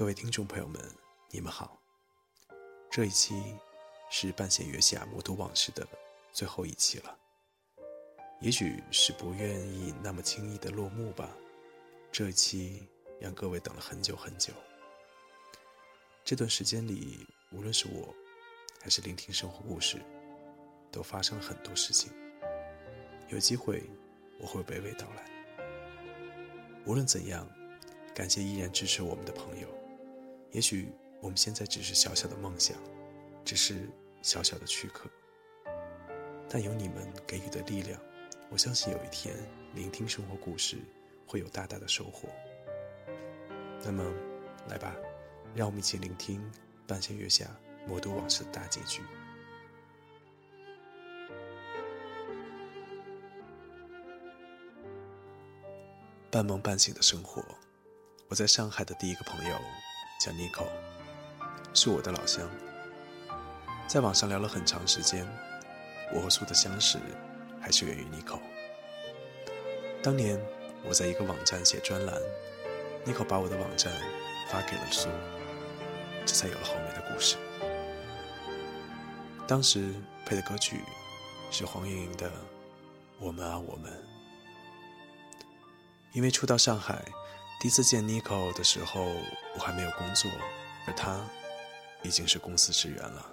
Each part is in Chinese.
各位听众朋友们，你们好。这一期是半弦月下魔都往事的最后一期了。也许是不愿意那么轻易的落幕吧。这一期让各位等了很久很久。这段时间里，无论是我，还是聆听生活故事，都发生了很多事情。有机会，我会娓娓道来。无论怎样，感谢依然支持我们的朋友。也许我们现在只是小小的梦想，只是小小的躯壳，但有你们给予的力量，我相信有一天聆听生活故事会有大大的收获。那么，来吧，让我们一起聆听半弦月下魔都往事的大结局。半梦半醒的生活，我在上海的第一个朋友。叫 Nico，是我的老乡。在网上聊了很长时间，我和苏的相识还是源于 Nico。当年我在一个网站写专栏，Nico 把我的网站发给了苏，这才有了后面的故事。当时配的歌曲是黄莺莺的《我们啊我们》，因为初到上海。第一次见 Nico 的时候，我还没有工作，而他已经是公司职员了。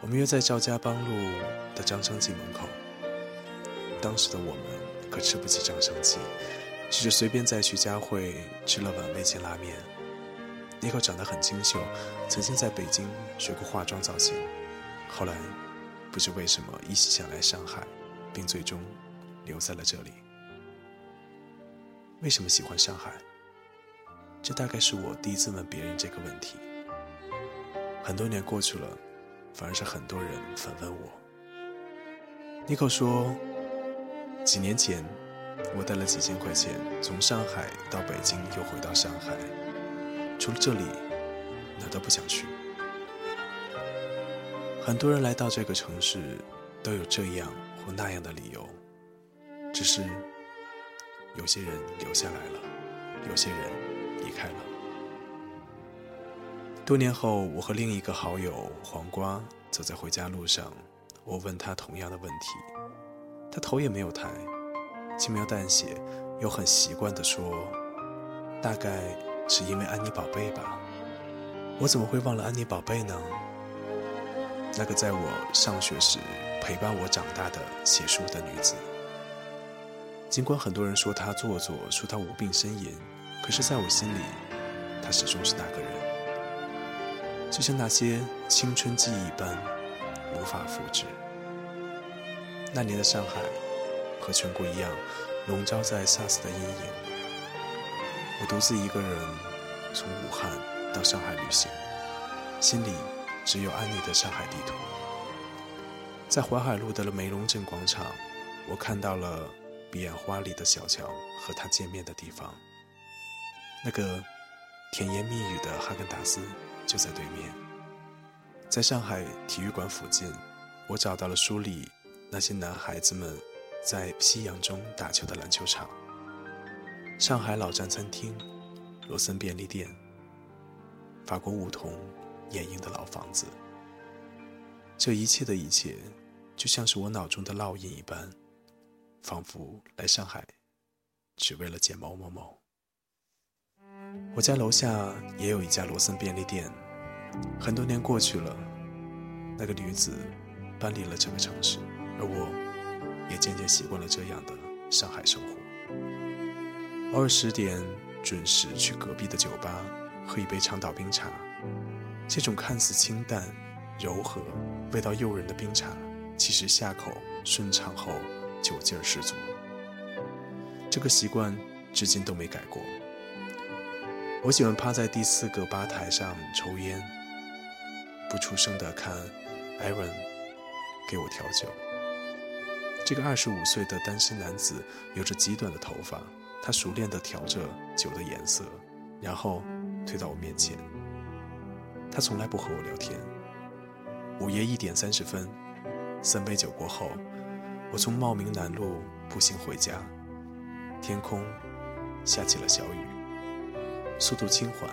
我们约在赵家浜路的张生记门口。当时的我们可吃不起张生记，只是随便在徐家汇吃了碗味千拉面。Nico 长得很清秀，曾经在北京学过化妆造型，后来不知为什么一心想来上海，并最终留在了这里。为什么喜欢上海？这大概是我第一次问别人这个问题。很多年过去了，反而是很多人反问我。尼克说，几年前我带了几千块钱从上海到北京，又回到上海，除了这里，哪都不想去。很多人来到这个城市，都有这样或那样的理由，只是。有些人留下来了，有些人离开了。多年后，我和另一个好友黄瓜走在回家路上，我问他同样的问题，他头也没有抬，轻描淡写又很习惯地说：“大概是因为安妮宝贝吧。”我怎么会忘了安妮宝贝呢？那个在我上学时陪伴我长大的写书的女子。尽管很多人说他做作，说他无病呻吟，可是在我心里，他始终是那个人，就像那些青春记忆般无法复制。那年的上海，和全国一样，笼罩在 SARS 的阴影。我独自一个人从武汉到上海旅行，心里只有安妮的上海地图。在淮海路的梅龙镇广场，我看到了。彼岸花里的小桥和他见面的地方，那个甜言蜜语的哈根达斯就在对面。在上海体育馆附近，我找到了书里那些男孩子们在夕阳中打球的篮球场。上海老站餐厅、罗森便利店、法国梧桐掩映的老房子，这一切的一切，就像是我脑中的烙印一般。仿佛来上海，只为了见某某某。我家楼下也有一家罗森便利店。很多年过去了，那个女子搬离了这个城市，而我也渐渐习惯了这样的上海生活。偶尔十点准时去隔壁的酒吧喝一杯长岛冰茶，这种看似清淡、柔和、味道诱人的冰茶，其实下口顺畅后酒劲儿十足。这个习惯至今都没改过。我喜欢趴在第四个吧台上抽烟，不出声的看艾文给我调酒。这个二十五岁的单身男子有着极短的头发，他熟练地调着酒的颜色，然后推到我面前。他从来不和我聊天。午夜一点三十分，三杯酒过后，我从茂名南路步行回家。天空下起了小雨，速度轻缓。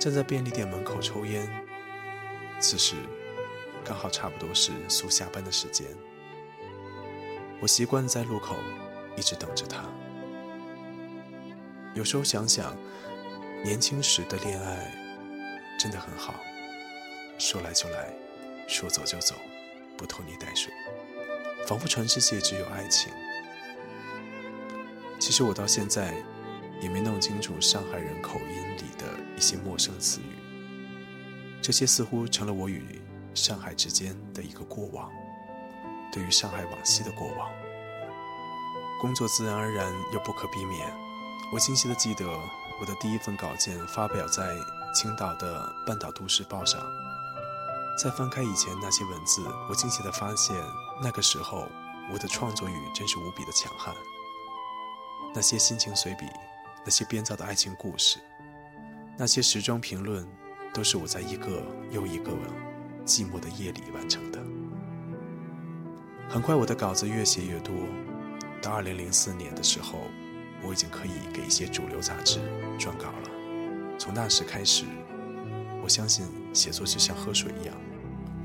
站在便利店门口抽烟，此时刚好差不多是苏下班的时间。我习惯在路口一直等着他。有时候想想，年轻时的恋爱真的很好，说来就来，说走就走，不拖泥带水，仿佛全世界只有爱情。其实我到现在也没弄清楚上海人口音里的一些陌生词语，这些似乎成了我与上海之间的一个过往。对于上海往昔的过往，工作自然而然又不可避免。我清晰的记得，我的第一份稿件发表在青岛的《半岛都市报》上。再翻开以前那些文字，我惊奇的发现，那个时候我的创作欲真是无比的强悍。那些心情随笔，那些编造的爱情故事，那些时装评论，都是我在一个又一个寂寞的夜里完成的。很快，我的稿子越写越多。到二零零四年的时候，我已经可以给一些主流杂志撰稿了。从那时开始，我相信写作就像喝水一样，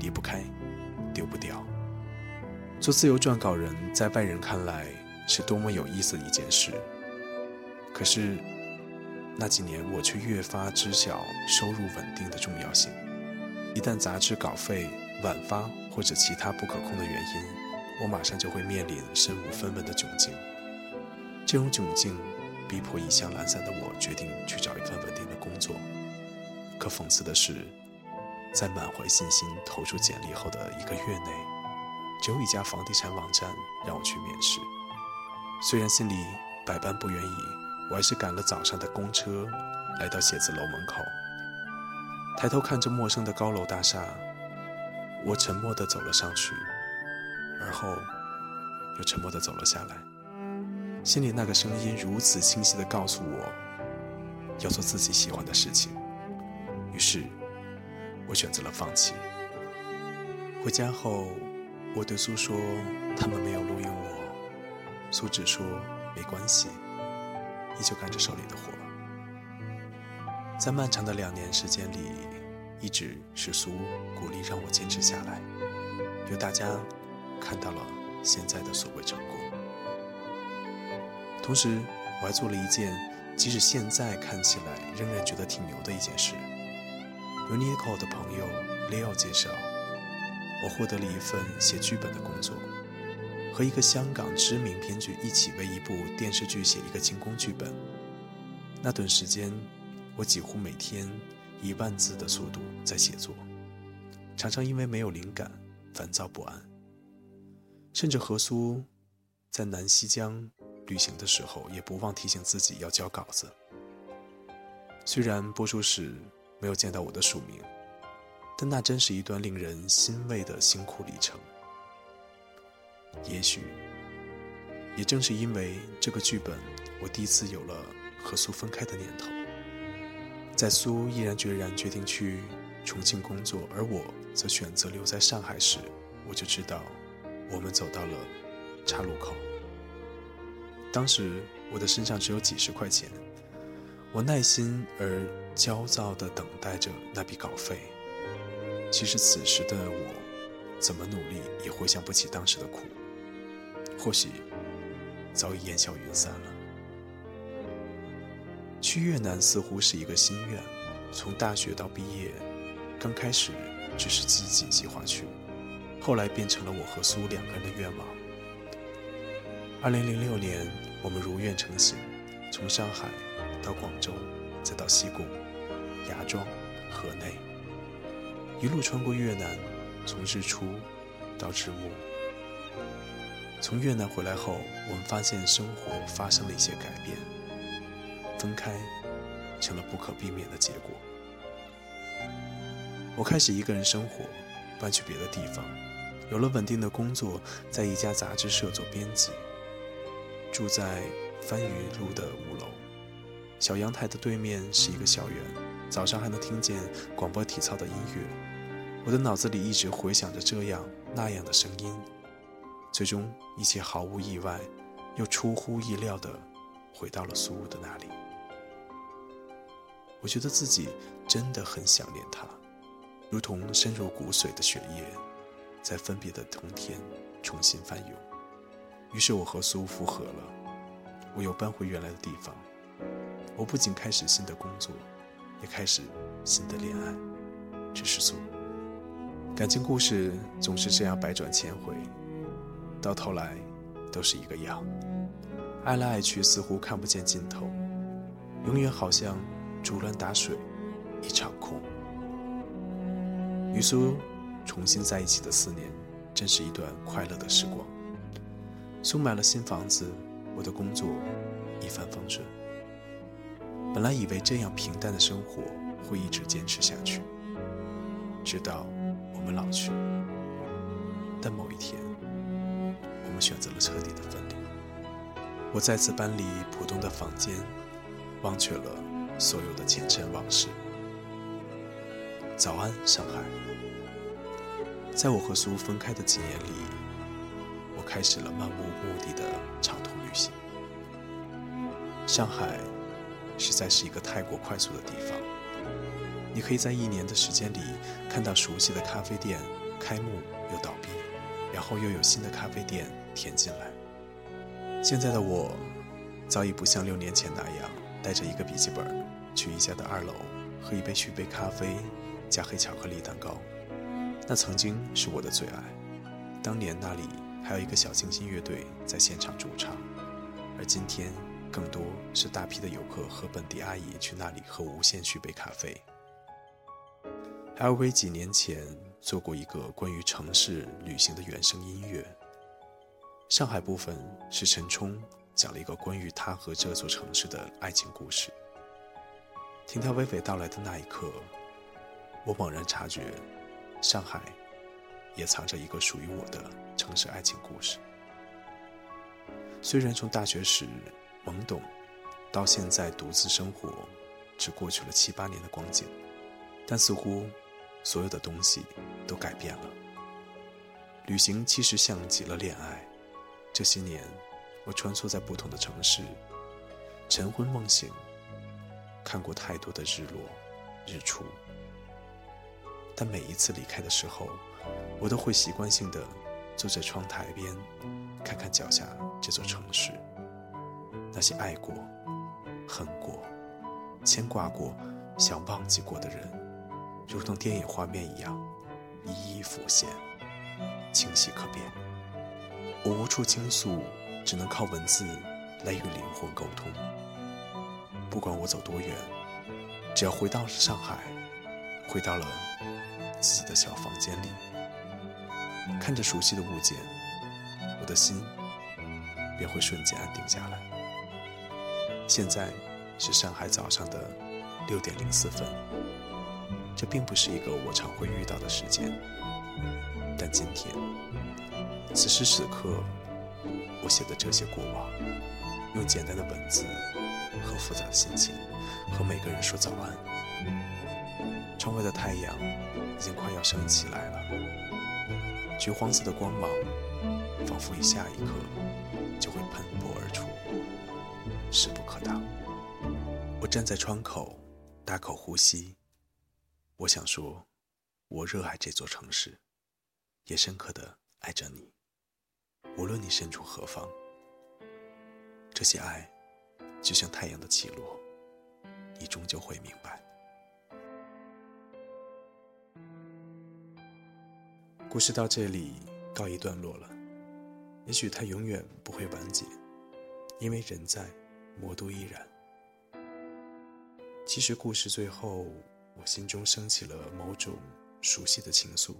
离不开，丢不掉。做自由撰稿人，在外人看来是多么有意思的一件事。可是那几年，我却越发知晓收入稳定的重要性。一旦杂志稿费晚发或者其他不可控的原因，我马上就会面临身无分文的窘境，这种窘境逼迫一向懒散的我决定去找一份稳定的工作。可讽刺的是，在满怀信心投出简历后的一个月内，只有一家房地产网站让我去面试。虽然心里百般不愿意，我还是赶了早上的公车，来到写字楼门口，抬头看着陌生的高楼大厦，我沉默地走了上去。而后，又沉默地走了下来。心里那个声音如此清晰地告诉我，要做自己喜欢的事情。于是，我选择了放弃。回家后，我对苏说：“他们没有录用我。”苏只说：“没关系，依旧干着手里的活。”在漫长的两年时间里，一直是苏鼓励让我坚持下来，有大家。看到了现在的所谓成功，同时我还做了一件，即使现在看起来仍然觉得挺牛的一件事。由 n i c o 的朋友 Leo 介绍，我获得了一份写剧本的工作，和一个香港知名编剧一起为一部电视剧写一个精工剧本。那段时间，我几乎每天一万字的速度在写作，常常因为没有灵感，烦躁不安。甚至何苏在南溪江旅行的时候，也不忘提醒自己要交稿子。虽然播出时没有见到我的署名，但那真是一段令人欣慰的辛苦历程。也许，也正是因为这个剧本，我第一次有了和苏分开的念头。在苏毅然决然决定去重庆工作，而我则选择留在上海时，我就知道。我们走到了岔路口。当时我的身上只有几十块钱，我耐心而焦躁地等待着那笔稿费。其实此时的我，怎么努力也回想不起当时的苦，或许早已烟消云散了。去越南似乎是一个心愿，从大学到毕业，刚开始只是自己计划去。后来变成了我和苏两个人的愿望。二零零六年，我们如愿成行，从上海到广州，再到西贡、芽庄、河内，一路穿过越南，从日出到日暮。从越南回来后，我们发现生活发生了一些改变，分开成了不可避免的结果。我开始一个人生活，搬去别的地方，有了稳定的工作，在一家杂志社做编辑，住在番禺路的五楼，小阳台的对面是一个校园，早上还能听见广播体操的音乐。我的脑子里一直回响着这样那样的声音。最终，一切毫无意外，又出乎意料的回到了苏屋的那里。我觉得自己真的很想念他，如同深入骨髓的血液，在分别的冬天重新翻涌。于是我和苏复合了，我又搬回原来的地方。我不仅开始新的工作，也开始新的恋爱。只是苏，感情故事总是这样百转千回。到头来，都是一个样。爱来爱去，似乎看不见尽头，永远好像竹篮打水一场空。与苏重新在一起的四年，真是一段快乐的时光。苏买了新房子，我的工作一帆风顺。本来以为这样平淡的生活会一直坚持下去，直到我们老去。但某一天。我们选择了彻底的分离。我再次搬离浦东的房间，忘却了所有的前尘往事。早安，上海。在我和苏分开的几年里，我开始了漫无目的的长途旅行。上海实在是一个太过快速的地方。你可以在一年的时间里看到熟悉的咖啡店开幕又倒闭。然后又有新的咖啡店填进来。现在的我，早已不像六年前那样，带着一个笔记本去宜家的二楼喝一杯续杯咖啡，加黑巧克力蛋糕。那曾经是我的最爱。当年那里还有一个小清新乐队在现场驻唱，而今天更多是大批的游客和本地阿姨去那里喝无限续杯咖啡。LV 几年前做过一个关于城市旅行的原声音乐，上海部分是陈冲讲了一个关于他和这座城市的爱情故事。听他娓娓道来的那一刻，我猛然察觉，上海也藏着一个属于我的城市爱情故事。虽然从大学时懵懂，到现在独自生活，只过去了七八年的光景，但似乎。所有的东西都改变了。旅行其实像极了恋爱。这些年，我穿梭在不同的城市，晨昏梦醒，看过太多的日落、日出。但每一次离开的时候，我都会习惯性的坐在窗台边，看看脚下这座城市，那些爱过、恨过、牵挂过、想忘记过的人。如同电影画面一样，一一浮现，清晰可辨。我无处倾诉，只能靠文字来与灵魂沟通。不管我走多远，只要回到了上海，回到了自己的小房间里，看着熟悉的物件，我的心便会瞬间安定下来。现在是上海早上的六点零四分。这并不是一个我常会遇到的时间，但今天，此时此刻，我写的这些过往，用简单的文字和复杂的心情，和每个人说早安。窗外的太阳已经快要升起来了，橘黄色的光芒，仿佛一下一刻就会喷薄而出，势不可挡。我站在窗口，大口呼吸。我想说，我热爱这座城市，也深刻的爱着你。无论你身处何方，这些爱就像太阳的起落，你终究会明白。故事到这里告一段落了，也许它永远不会完结，因为人在，魔都依然。其实故事最后。我心中升起了某种熟悉的情愫，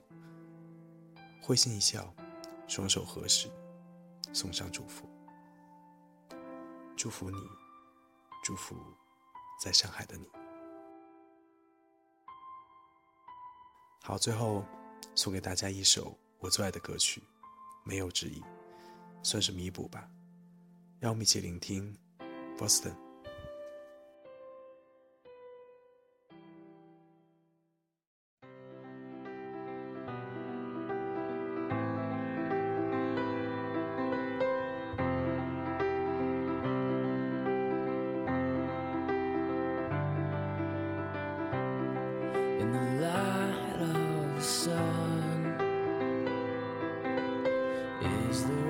会心一笑，双手合十，送上祝福。祝福你，祝福在上海的你。好，最后送给大家一首我最爱的歌曲，没有之一，算是弥补吧。让我们一起聆听，Boston。is there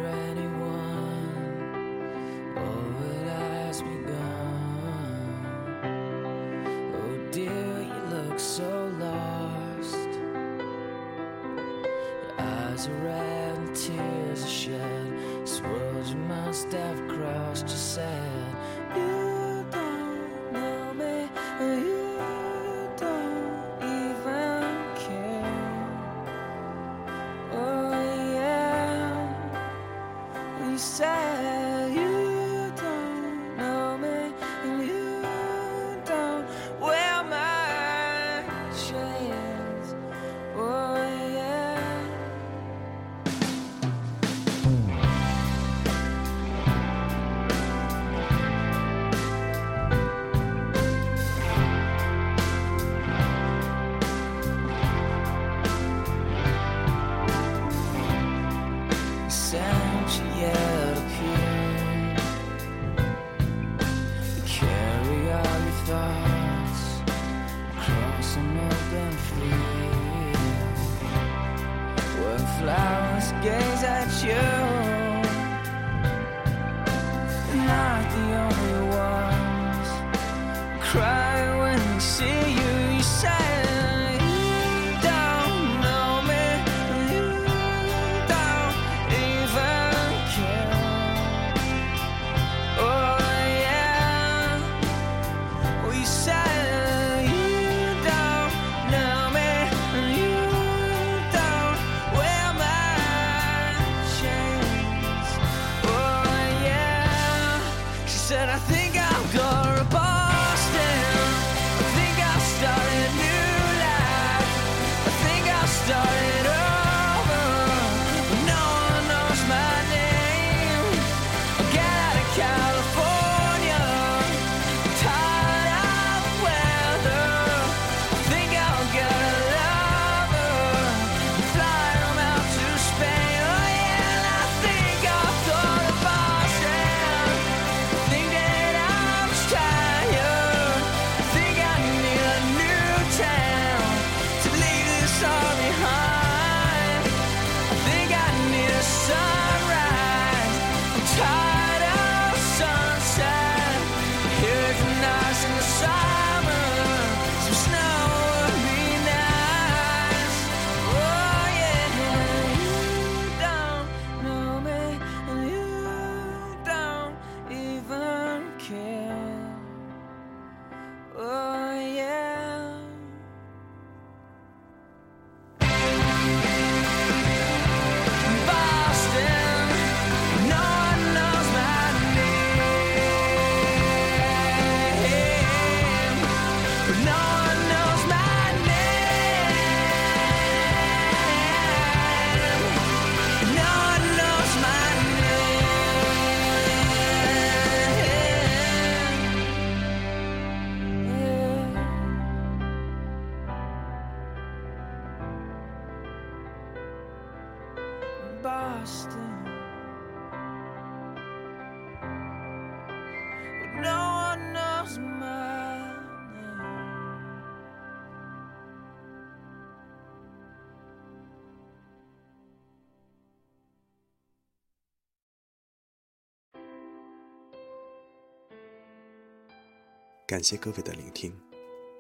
感谢各位的聆听，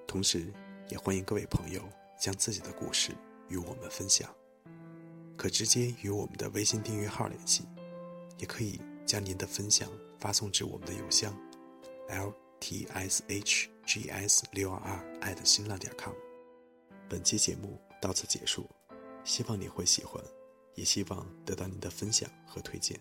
同时也欢迎各位朋友将自己的故事与我们分享。可直接与我们的微信订阅号联系，也可以将您的分享发送至我们的邮箱 l t s h g s 六二二新浪点 com。本期节目到此结束，希望你会喜欢。也希望得到您的分享和推荐。